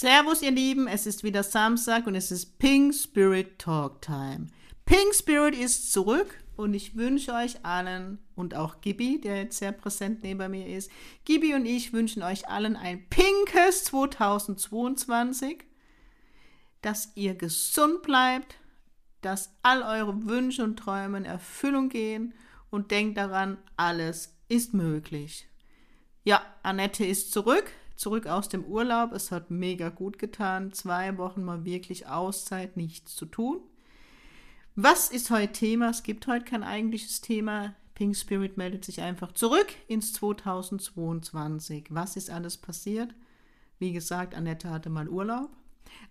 Servus, ihr Lieben, es ist wieder Samstag und es ist Pink Spirit Talk Time. Pink Spirit ist zurück und ich wünsche euch allen und auch Gibi, der jetzt sehr präsent neben mir ist, Gibi und ich wünschen euch allen ein pinkes 2022, dass ihr gesund bleibt, dass all eure Wünsche und Träume in Erfüllung gehen und denkt daran, alles ist möglich. Ja, Annette ist zurück zurück aus dem Urlaub. Es hat mega gut getan. Zwei Wochen mal wirklich Auszeit, nichts zu tun. Was ist heute Thema? Es gibt heute kein eigentliches Thema. Pink Spirit meldet sich einfach zurück ins 2022. Was ist alles passiert? Wie gesagt, Annette hatte mal Urlaub.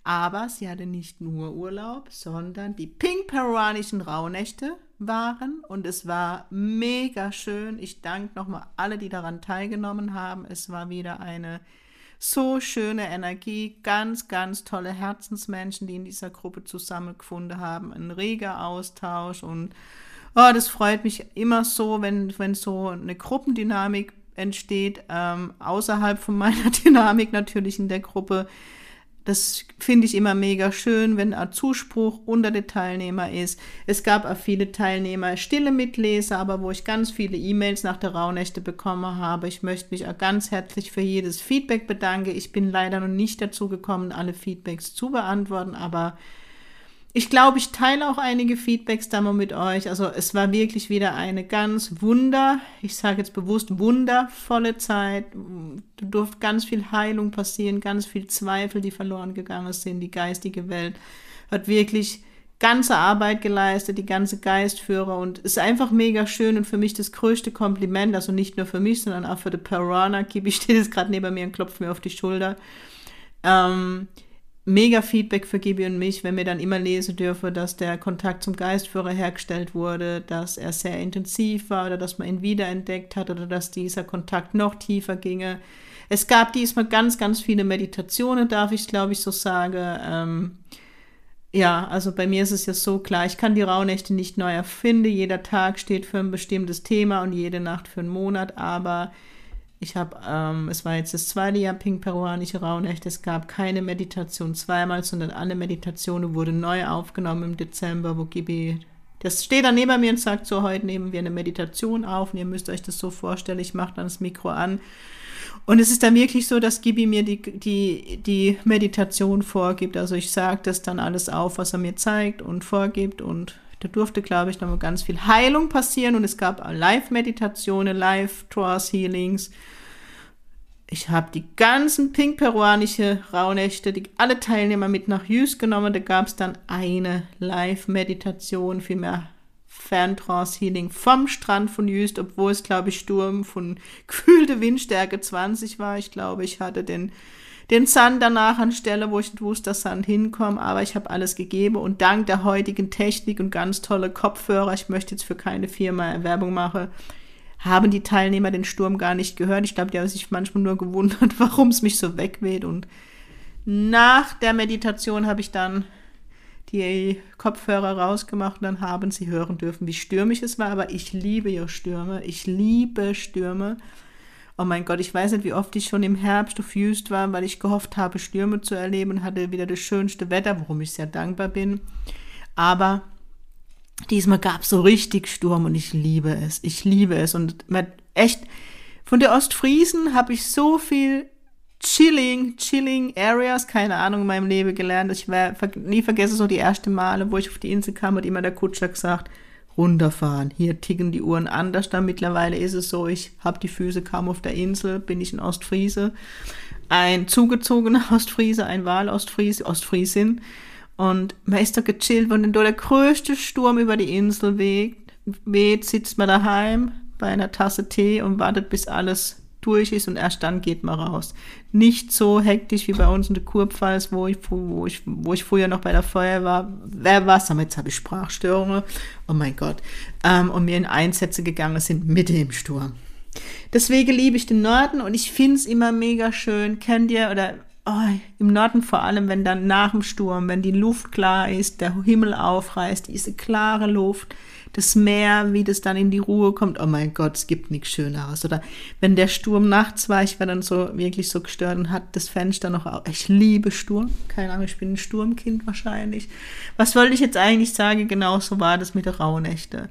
Aber sie hatte nicht nur Urlaub, sondern die pink-peruanischen Rauhnächte waren und es war mega schön. Ich danke nochmal alle, die daran teilgenommen haben. Es war wieder eine so schöne Energie, ganz, ganz tolle Herzensmenschen, die in dieser Gruppe zusammengefunden haben, ein reger Austausch und oh, das freut mich immer so, wenn, wenn so eine Gruppendynamik entsteht, ähm, außerhalb von meiner Dynamik natürlich in der Gruppe das finde ich immer mega schön, wenn ein Zuspruch unter den Teilnehmer ist. Es gab auch viele Teilnehmer, stille Mitleser, aber wo ich ganz viele E-Mails nach der Rauhnächte bekommen habe. Ich möchte mich auch ganz herzlich für jedes Feedback bedanken. Ich bin leider noch nicht dazu gekommen, alle Feedbacks zu beantworten, aber ich glaube, ich teile auch einige Feedbacks da mal mit euch. Also es war wirklich wieder eine ganz wunder, ich sage jetzt bewusst wundervolle Zeit. Da durfte ganz viel Heilung passieren, ganz viel Zweifel, die verloren gegangen sind. Die geistige Welt hat wirklich ganze Arbeit geleistet, die ganze Geistführer und ist einfach mega schön und für mich das größte Kompliment, also nicht nur für mich, sondern auch für die Piranha. Kibi steht jetzt gerade neben mir und klopft mir auf die Schulter. Ähm, mega Feedback für Gibi und mich, wenn wir dann immer lesen dürfen, dass der Kontakt zum Geistführer hergestellt wurde, dass er sehr intensiv war oder dass man ihn wiederentdeckt hat oder dass dieser Kontakt noch tiefer ginge. Es gab diesmal ganz, ganz viele Meditationen, darf ich glaube ich so sagen. Ähm, ja, also bei mir ist es ja so klar, ich kann die Rauhnächte nicht neu erfinden. Jeder Tag steht für ein bestimmtes Thema und jede Nacht für einen Monat, aber ich habe, ähm, es war jetzt das zweite Jahr Pink Peruanische Rauhnächte. Es gab keine Meditation zweimal, sondern alle Meditationen wurden neu aufgenommen im Dezember, wo Gibi, das steht dann neben mir und sagt so, heute nehmen wir eine Meditation auf und ihr müsst euch das so vorstellen, ich mache dann das Mikro an. Und es ist dann wirklich so, dass Gibi mir die, die, die Meditation vorgibt. Also ich sage das dann alles auf, was er mir zeigt und vorgibt und da durfte, glaube ich, nochmal ganz viel Heilung passieren und es gab Live-Meditationen, Live-Trance-Healings. Ich habe die ganzen pink-peruanische Rauhnächte, die, alle Teilnehmer mit nach Jüst genommen. Da gab es dann eine Live-Meditation, vielmehr Ferntrance-Healing vom Strand von Jüst, obwohl es, glaube ich, Sturm von kühlte Windstärke 20 war. Ich glaube, ich hatte den den Sand danach anstelle, wo ich wusste, dass Sand hinkommt, aber ich habe alles gegeben und dank der heutigen Technik und ganz tolle Kopfhörer, ich möchte jetzt für keine Firma Werbung machen, haben die Teilnehmer den Sturm gar nicht gehört. Ich glaube, die haben sich manchmal nur gewundert, warum es mich so wegweht und nach der Meditation habe ich dann die Kopfhörer rausgemacht und dann haben sie hören dürfen, wie stürmisch es war. Aber ich liebe ja Stürme. Ich liebe Stürme. Oh mein Gott, ich weiß nicht, wie oft ich schon im Herbst auf Just war, weil ich gehofft habe, Stürme zu erleben und hatte wieder das schönste Wetter, worum ich sehr dankbar bin. Aber diesmal gab es so richtig Sturm und ich liebe es. Ich liebe es. Und echt, von der Ostfriesen habe ich so viel Chilling, Chilling Areas, keine Ahnung, in meinem Leben gelernt. Ich werde nie vergessen, so die ersten Male, wo ich auf die Insel kam, hat immer der Kutscher gesagt, runterfahren. Hier ticken die Uhren anders. Dann mittlerweile ist es so, ich habe die Füße kaum auf der Insel, bin ich in Ostfriese. Ein zugezogener Ostfriese, ein Wahl-Ostfriese, Ostfriesin. Und man ist da gechillt, wenn dann der größte Sturm über die Insel weht, weht, sitzt man daheim bei einer Tasse Tee und wartet, bis alles durch ist und erst dann geht man raus. Nicht so hektisch wie bei uns in der Kurpfalz, wo ich, wo ich, wo ich früher noch bei der Feuer war. Wer was? Aber jetzt habe ich Sprachstörungen. Oh mein Gott. Ähm, und mir in Einsätze gegangen sind mitten im Sturm. Deswegen liebe ich den Norden und ich finde es immer mega schön. Kennt ihr oder oh, im Norden vor allem, wenn dann nach dem Sturm, wenn die Luft klar ist, der Himmel aufreißt, diese klare Luft, das Meer, wie das dann in die Ruhe kommt. Oh mein Gott, es gibt nichts Schöneres. Oder wenn der Sturm nachts war, ich war dann so wirklich so gestört und hat das Fenster noch auf. Ich liebe Sturm. Keine Ahnung, ich bin ein Sturmkind wahrscheinlich. Was wollte ich jetzt eigentlich sagen? Genau so war das mit der Rauhnächte.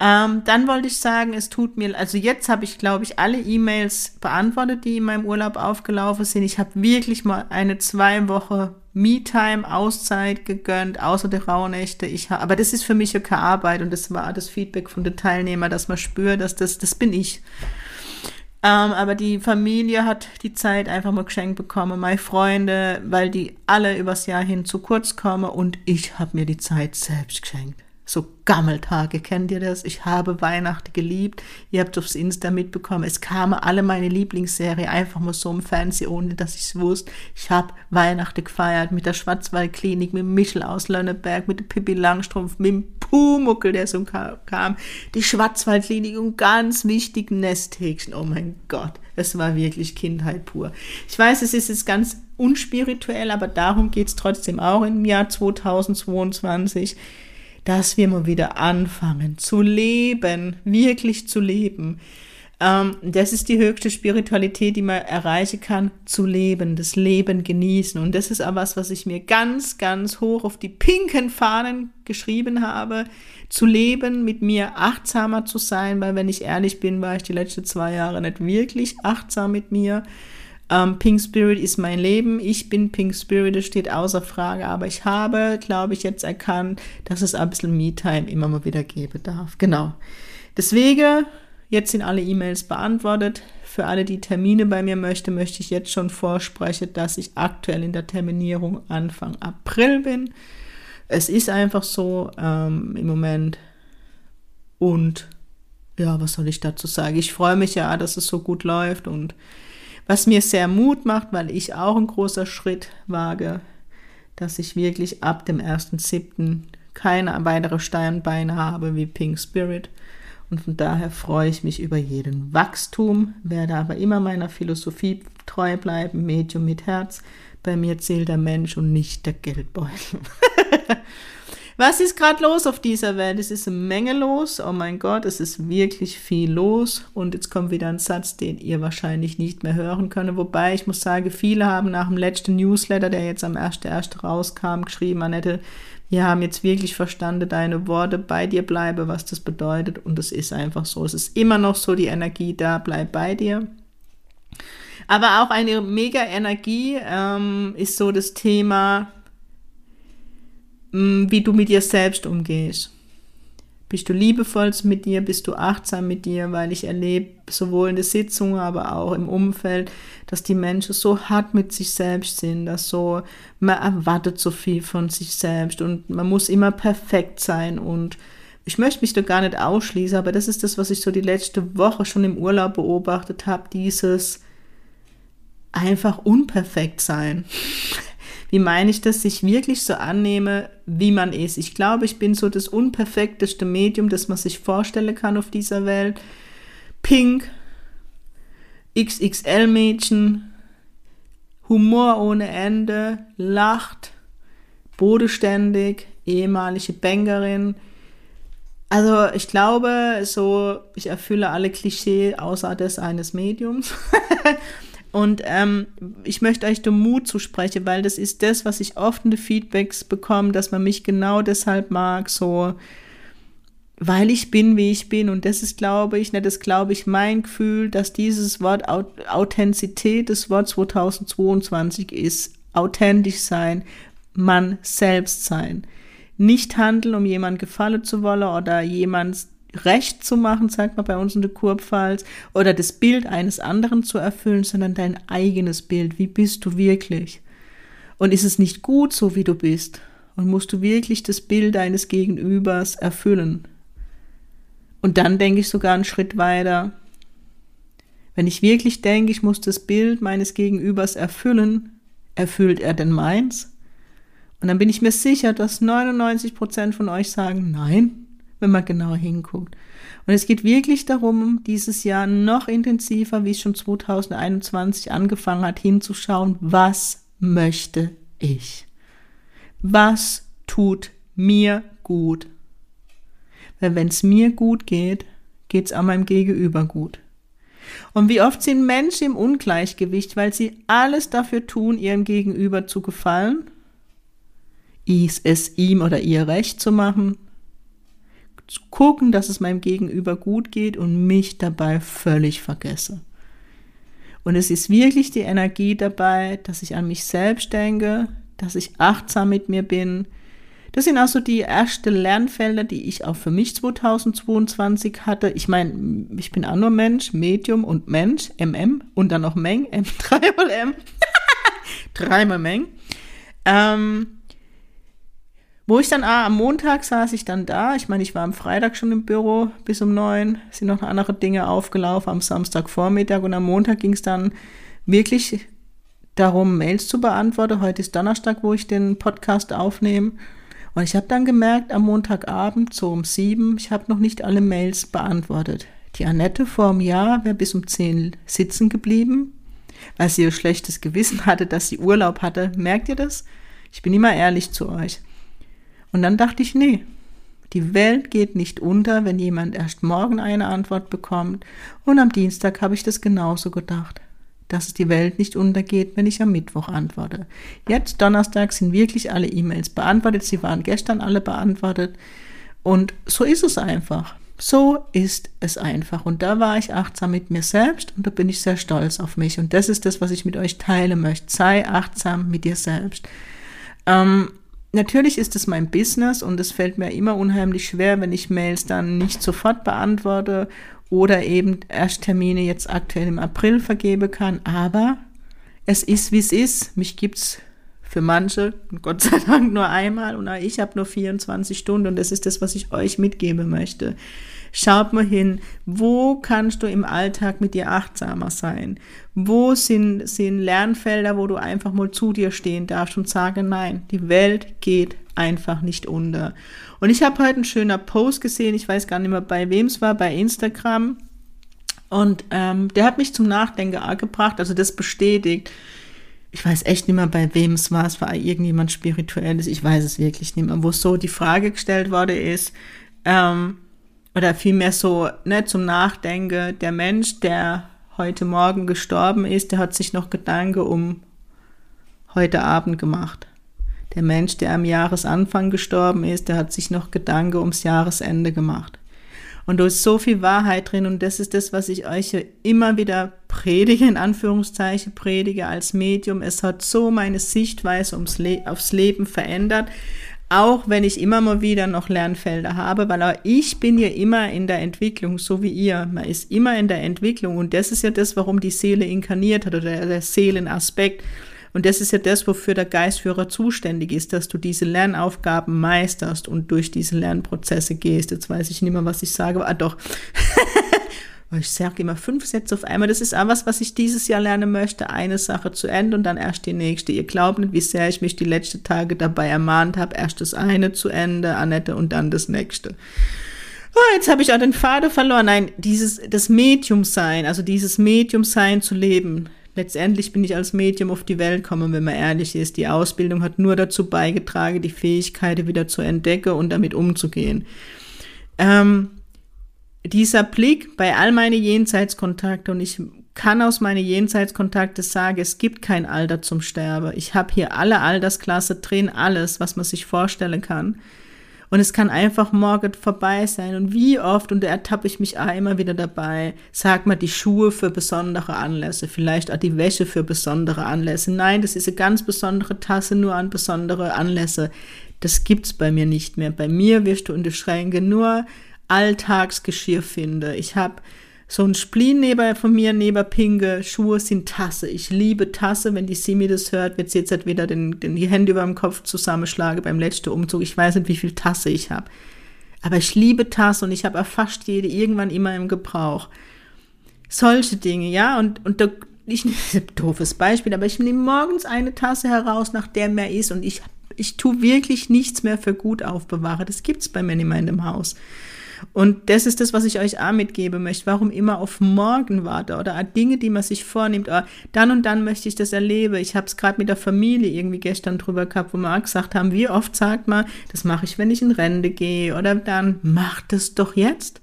Ähm, dann wollte ich sagen, es tut mir, also jetzt habe ich, glaube ich, alle E-Mails beantwortet, die in meinem Urlaub aufgelaufen sind. Ich habe wirklich mal eine zwei Woche Me-Time, Auszeit gegönnt, außer der Rauhnächte. Ich aber das ist für mich ja keine Arbeit und das war das Feedback von den Teilnehmern, dass man spürt, dass das, das bin ich. Ähm, aber die Familie hat die Zeit einfach mal geschenkt bekommen, meine Freunde, weil die alle übers Jahr hin zu kurz kommen und ich habe mir die Zeit selbst geschenkt so Gammeltage, kennt ihr das? Ich habe Weihnachten geliebt. Ihr habt aufs Insta mitbekommen. Es kamen alle meine Lieblingsserie einfach mal so im Fernsehen, ohne dass ich es wusste. Ich habe Weihnachten gefeiert mit der Schwarzwaldklinik, mit Michel aus Lönneberg, mit Pippi Langstrumpf, mit dem Pumuckel, der so kam. Die Schwarzwaldklinik und ganz wichtig Nesthäkchen. Oh mein Gott, es war wirklich Kindheit pur. Ich weiß, es ist jetzt ganz unspirituell, aber darum geht es trotzdem auch im Jahr 2022 dass wir mal wieder anfangen zu leben, wirklich zu leben. Ähm, das ist die höchste Spiritualität, die man erreichen kann, zu leben, das Leben genießen. Und das ist aber was, was ich mir ganz, ganz hoch auf die pinken Fahnen geschrieben habe, zu leben, mit mir achtsamer zu sein, weil wenn ich ehrlich bin, war ich die letzten zwei Jahre nicht wirklich achtsam mit mir. Ähm, Pink Spirit ist mein Leben. Ich bin Pink Spirit, das steht außer Frage. Aber ich habe, glaube ich, jetzt erkannt, dass es ein bisschen Me-Time immer mal wieder geben darf. Genau. Deswegen, jetzt sind alle E-Mails beantwortet. Für alle, die Termine bei mir möchten, möchte ich jetzt schon vorsprechen, dass ich aktuell in der Terminierung Anfang April bin. Es ist einfach so ähm, im Moment. Und ja, was soll ich dazu sagen? Ich freue mich ja, dass es so gut läuft und was mir sehr Mut macht, weil ich auch einen großer Schritt wage, dass ich wirklich ab dem 1.7. keine weitere Steinbeine habe wie Pink Spirit. Und von daher freue ich mich über jeden Wachstum, werde aber immer meiner Philosophie treu bleiben, Medium mit Herz. Bei mir zählt der Mensch und nicht der Geldbeutel. Was ist gerade los auf dieser Welt? Es ist eine Menge los. Oh mein Gott, es ist wirklich viel los. Und jetzt kommt wieder ein Satz, den ihr wahrscheinlich nicht mehr hören könnt. Wobei ich muss sagen, viele haben nach dem letzten Newsletter, der jetzt am 1.1. rauskam, geschrieben, Annette, wir haben jetzt wirklich verstanden, deine Worte bei dir bleibe, was das bedeutet. Und es ist einfach so. Es ist immer noch so die Energie da, bleib bei dir. Aber auch eine mega Energie ähm, ist so das Thema, wie du mit dir selbst umgehst. Bist du liebevoll mit dir, bist du achtsam mit dir, weil ich erlebe sowohl in der Sitzung, aber auch im Umfeld, dass die Menschen so hart mit sich selbst sind, dass so, man erwartet so viel von sich selbst und man muss immer perfekt sein und ich möchte mich da gar nicht ausschließen, aber das ist das, was ich so die letzte Woche schon im Urlaub beobachtet habe, dieses einfach unperfekt sein. Wie meine ich das? Sich wirklich so annehme, wie man ist. Ich glaube, ich bin so das unperfekteste Medium, das man sich vorstellen kann auf dieser Welt. Pink, XXL-Mädchen, Humor ohne Ende, lacht, bodenständig, ehemalige Bankerin. Also ich glaube, so ich erfülle alle Klischee außer des eines Mediums. Und ähm, ich möchte euch den Mut zusprechen, weil das ist das, was ich oft in den Feedbacks bekomme, dass man mich genau deshalb mag, so weil ich bin, wie ich bin. Und das ist, glaube ich, ne, das glaube ich, mein Gefühl, dass dieses Wort Authentizität, das Wort 2022 ist, authentisch sein, man selbst sein. Nicht handeln, um jemand gefallen zu wollen oder jemand recht zu machen, sagt man bei uns in der Kurpfalz, oder das Bild eines anderen zu erfüllen, sondern dein eigenes Bild. Wie bist du wirklich? Und ist es nicht gut, so wie du bist? Und musst du wirklich das Bild deines Gegenübers erfüllen? Und dann denke ich sogar einen Schritt weiter. Wenn ich wirklich denke, ich muss das Bild meines Gegenübers erfüllen, erfüllt er denn meins? Und dann bin ich mir sicher, dass 99 Prozent von euch sagen, nein, wenn man genauer hinguckt. Und es geht wirklich darum, dieses Jahr noch intensiver, wie es schon 2021 angefangen hat, hinzuschauen, was möchte ich? Was tut mir gut? Weil wenn es mir gut geht, geht es auch meinem Gegenüber gut. Und wie oft sind Menschen im Ungleichgewicht, weil sie alles dafür tun, ihrem Gegenüber zu gefallen, es ihm oder ihr recht zu machen, zu gucken, dass es meinem Gegenüber gut geht und mich dabei völlig vergesse. Und es ist wirklich die Energie dabei, dass ich an mich selbst denke, dass ich achtsam mit mir bin. Das sind also die ersten Lernfelder, die ich auch für mich 2022 hatte. Ich meine, ich bin auch nur Mensch, Medium und Mensch, MM und dann noch Meng, M, dreimal M, dreimal Meng. Ähm, wo ich dann, ah, am Montag saß ich dann da. Ich meine, ich war am Freitag schon im Büro bis um neun, sind noch andere Dinge aufgelaufen am Samstagvormittag und am Montag ging es dann wirklich darum, Mails zu beantworten. Heute ist Donnerstag, wo ich den Podcast aufnehme. Und ich habe dann gemerkt, am Montagabend, so um sieben, ich habe noch nicht alle Mails beantwortet. Die Annette vor einem Jahr wäre bis um zehn sitzen geblieben, weil sie ihr schlechtes Gewissen hatte, dass sie Urlaub hatte. Merkt ihr das? Ich bin immer ehrlich zu euch. Und dann dachte ich, nee, die Welt geht nicht unter, wenn jemand erst morgen eine Antwort bekommt. Und am Dienstag habe ich das genauso gedacht, dass die Welt nicht untergeht, wenn ich am Mittwoch antworte. Jetzt, Donnerstag, sind wirklich alle E-Mails beantwortet. Sie waren gestern alle beantwortet. Und so ist es einfach. So ist es einfach. Und da war ich achtsam mit mir selbst und da bin ich sehr stolz auf mich. Und das ist das, was ich mit euch teilen möchte. Sei achtsam mit dir selbst. Ähm, natürlich ist es mein Business und es fällt mir immer unheimlich schwer, wenn ich Mails dann nicht sofort beantworte oder eben erst Termine jetzt aktuell im April vergebe kann. Aber es ist, wie es ist. Mich gibt's für manche, Gott sei Dank, nur einmal und ich habe nur 24 Stunden und das ist das, was ich euch mitgeben möchte. Schaut mal hin, wo kannst du im Alltag mit dir achtsamer sein? Wo sind, sind Lernfelder, wo du einfach mal zu dir stehen darfst und sagen, nein, die Welt geht einfach nicht unter. Und ich habe heute einen schönen Post gesehen, ich weiß gar nicht mehr, bei wem es war, bei Instagram. Und ähm, der hat mich zum Nachdenken gebracht, also das bestätigt. Ich weiß echt nicht mehr, bei wem es war. Es war irgendjemand Spirituelles, ich weiß es wirklich nicht mehr, wo so die Frage gestellt wurde ist, ähm, oder vielmehr so ne, zum Nachdenken, der Mensch, der heute Morgen gestorben ist, der hat sich noch Gedanken um heute Abend gemacht. Der Mensch, der am Jahresanfang gestorben ist, der hat sich noch Gedanken ums Jahresende gemacht. Und da ist so viel Wahrheit drin und das ist das, was ich euch immer wieder predige, in Anführungszeichen predige als Medium. Es hat so meine Sichtweise ums Le aufs Leben verändert, auch wenn ich immer mal wieder noch Lernfelder habe, weil auch ich bin ja immer in der Entwicklung, so wie ihr. Man ist immer in der Entwicklung und das ist ja das, warum die Seele inkarniert hat oder der Seelenaspekt. Und das ist ja das, wofür der Geistführer zuständig ist, dass du diese Lernaufgaben meisterst und durch diese Lernprozesse gehst. Jetzt weiß ich nicht mehr, was ich sage. Ah, doch. ich sage immer fünf Sätze auf einmal. Das ist auch was, was ich dieses Jahr lernen möchte. Eine Sache zu Ende und dann erst die nächste. Ihr glaubt nicht, wie sehr ich mich die letzten Tage dabei ermahnt habe. Erst das eine zu Ende, Annette, und dann das nächste. Oh, jetzt habe ich auch den Faden verloren. Nein, dieses, das Medium sein, also dieses Medium sein zu leben. Letztendlich bin ich als Medium auf die Welt gekommen, wenn man ehrlich ist. Die Ausbildung hat nur dazu beigetragen, die Fähigkeiten wieder zu entdecken und damit umzugehen. Ähm, dieser Blick bei all meine Jenseitskontakte und ich kann aus meinen Jenseitskontakte sagen, es gibt kein Alter zum Sterben. Ich habe hier alle Altersklasse drin, alles, was man sich vorstellen kann. Und es kann einfach morgen vorbei sein. Und wie oft, und da ertappe ich mich auch immer wieder dabei, sagt man die Schuhe für besondere Anlässe, vielleicht auch die Wäsche für besondere Anlässe. Nein, das ist eine ganz besondere Tasse nur an besondere Anlässe. Das gibt's bei mir nicht mehr. Bei mir wirst du in die Schränke nur Alltagsgeschirr finde. Ich habe so ein Spleen neben von mir, neben Pinge, Schuhe sind Tasse. Ich liebe Tasse. Wenn die Simi das hört, wird sie jetzt halt wieder den, den, die Hände über dem Kopf zusammenschlagen beim letzten Umzug. Ich weiß nicht, wie viel Tasse ich habe. Aber ich liebe Tasse und ich habe fast jede irgendwann immer im Gebrauch. Solche Dinge, ja. Und, und da, ich doofes Beispiel, aber ich nehme morgens eine Tasse heraus, nach der mehr ist und ich, ich tue wirklich nichts mehr für gut aufbewahre. Das gibt es bei mir nicht mehr in dem Haus. Und das ist das, was ich euch auch mitgeben möchte. Warum immer auf morgen warte oder Dinge, die man sich vornimmt. Oder dann und dann möchte ich das erleben. Ich habe es gerade mit der Familie irgendwie gestern drüber gehabt, wo wir auch gesagt haben, wie oft sagt man, das mache ich, wenn ich in Rente gehe. Oder dann, macht es doch jetzt.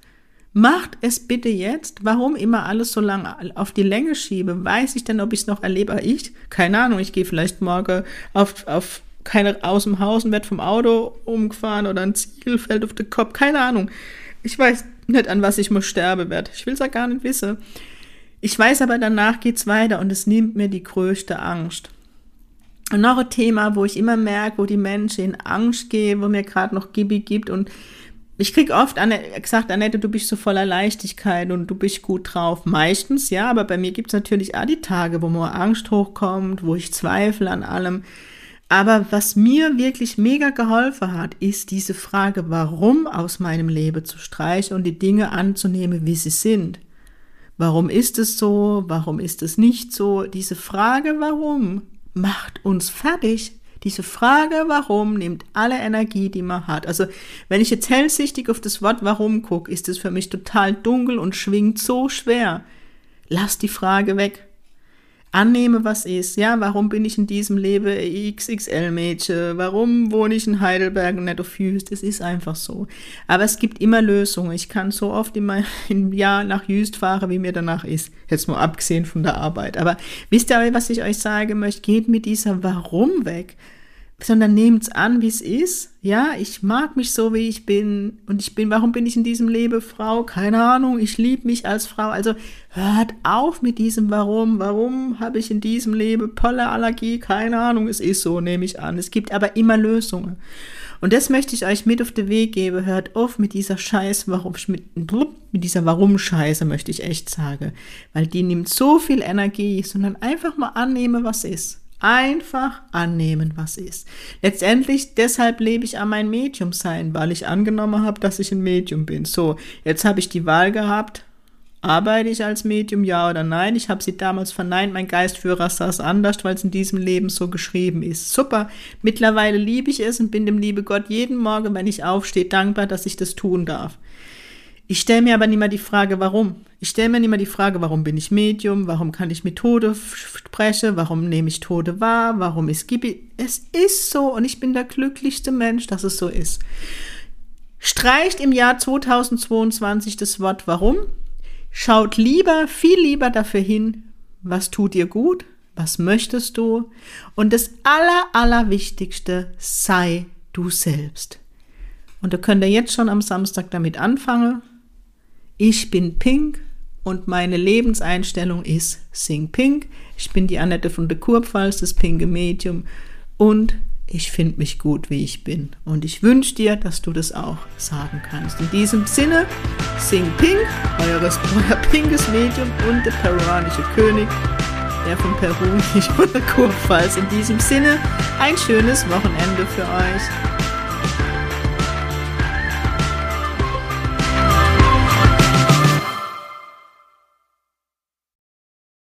Macht es bitte jetzt. Warum immer alles so lange auf die Länge schiebe? Weiß ich denn, ob ich es noch erlebe? Ich? Keine Ahnung. Ich gehe vielleicht morgen auf, auf keine aus dem Haus und werde vom Auto umgefahren oder ein Ziegel fällt auf den Kopf. Keine Ahnung. Ich weiß nicht, an was ich mal sterben werde. Ich will es ja gar nicht wissen. Ich weiß aber, danach geht es weiter und es nimmt mir die größte Angst. Und noch ein Thema, wo ich immer merke, wo die Menschen in Angst gehen, wo mir gerade noch Gibi gibt und ich krieg oft gesagt, Annette, du bist so voller Leichtigkeit und du bist gut drauf. Meistens, ja, aber bei mir gibt es natürlich auch die Tage, wo mir Angst hochkommt, wo ich zweifle an allem. Aber was mir wirklich mega geholfen hat, ist diese Frage, warum aus meinem Leben zu streichen und die Dinge anzunehmen, wie sie sind. Warum ist es so? Warum ist es nicht so? Diese Frage, warum, macht uns fertig. Diese Frage, warum, nimmt alle Energie, die man hat. Also, wenn ich jetzt hellsichtig auf das Wort warum gucke, ist es für mich total dunkel und schwingt so schwer. Lass die Frage weg. Annehme, was ist. Ja, warum bin ich in diesem Leben XXL-Mädchen? Warum wohne ich in Heidelberg und nicht auf Jüst? Es ist einfach so. Aber es gibt immer Lösungen. Ich kann so oft in im Jahr nach Jüst fahren, wie mir danach ist. Jetzt mal abgesehen von der Arbeit. Aber wisst ihr, was ich euch sagen möchte? Geht mit dieser Warum weg sondern nehmt's an, wie es ist. Ja, ich mag mich so, wie ich bin. Und ich bin, warum bin ich in diesem Leben Frau? Keine Ahnung, ich liebe mich als Frau. Also hört auf mit diesem Warum. Warum habe ich in diesem Leben Pollenallergie? Keine Ahnung, es ist so, nehme ich an. Es gibt aber immer Lösungen. Und das möchte ich euch mit auf den Weg geben. Hört auf mit dieser Scheiß, warum, mit, mit dieser Warum-Scheiße, möchte ich echt sagen. Weil die nimmt so viel Energie, sondern einfach mal annehmen, was ist. Einfach annehmen, was ist. Letztendlich, deshalb lebe ich an mein Medium sein, weil ich angenommen habe, dass ich ein Medium bin. So, jetzt habe ich die Wahl gehabt, arbeite ich als Medium, ja oder nein. Ich habe sie damals verneint, mein Geistführer saß anders, weil es in diesem Leben so geschrieben ist. Super, mittlerweile liebe ich es und bin dem liebe Gott jeden Morgen, wenn ich aufstehe, dankbar, dass ich das tun darf. Ich stelle mir aber nicht mehr die Frage, warum. Ich stelle mir nicht mehr die Frage, warum bin ich Medium, warum kann ich mit Tode sprechen, warum nehme ich Tode wahr, warum ist Gibi. Es ist so und ich bin der glücklichste Mensch, dass es so ist. Streicht im Jahr 2022 das Wort warum. Schaut lieber, viel lieber dafür hin, was tut dir gut, was möchtest du und das aller, allerwichtigste, sei du selbst. Und da könnt ihr jetzt schon am Samstag damit anfangen. Ich bin Pink und meine Lebenseinstellung ist Sing Pink. Ich bin die Annette von der Kurpfalz, das pinke Medium und ich finde mich gut, wie ich bin. Und ich wünsche dir, dass du das auch sagen kannst. In diesem Sinne, Sing Pink, eures, euer pinkes Medium und der peruanische König, der von Peru, nicht von der Kurpfalz. In diesem Sinne, ein schönes Wochenende für euch.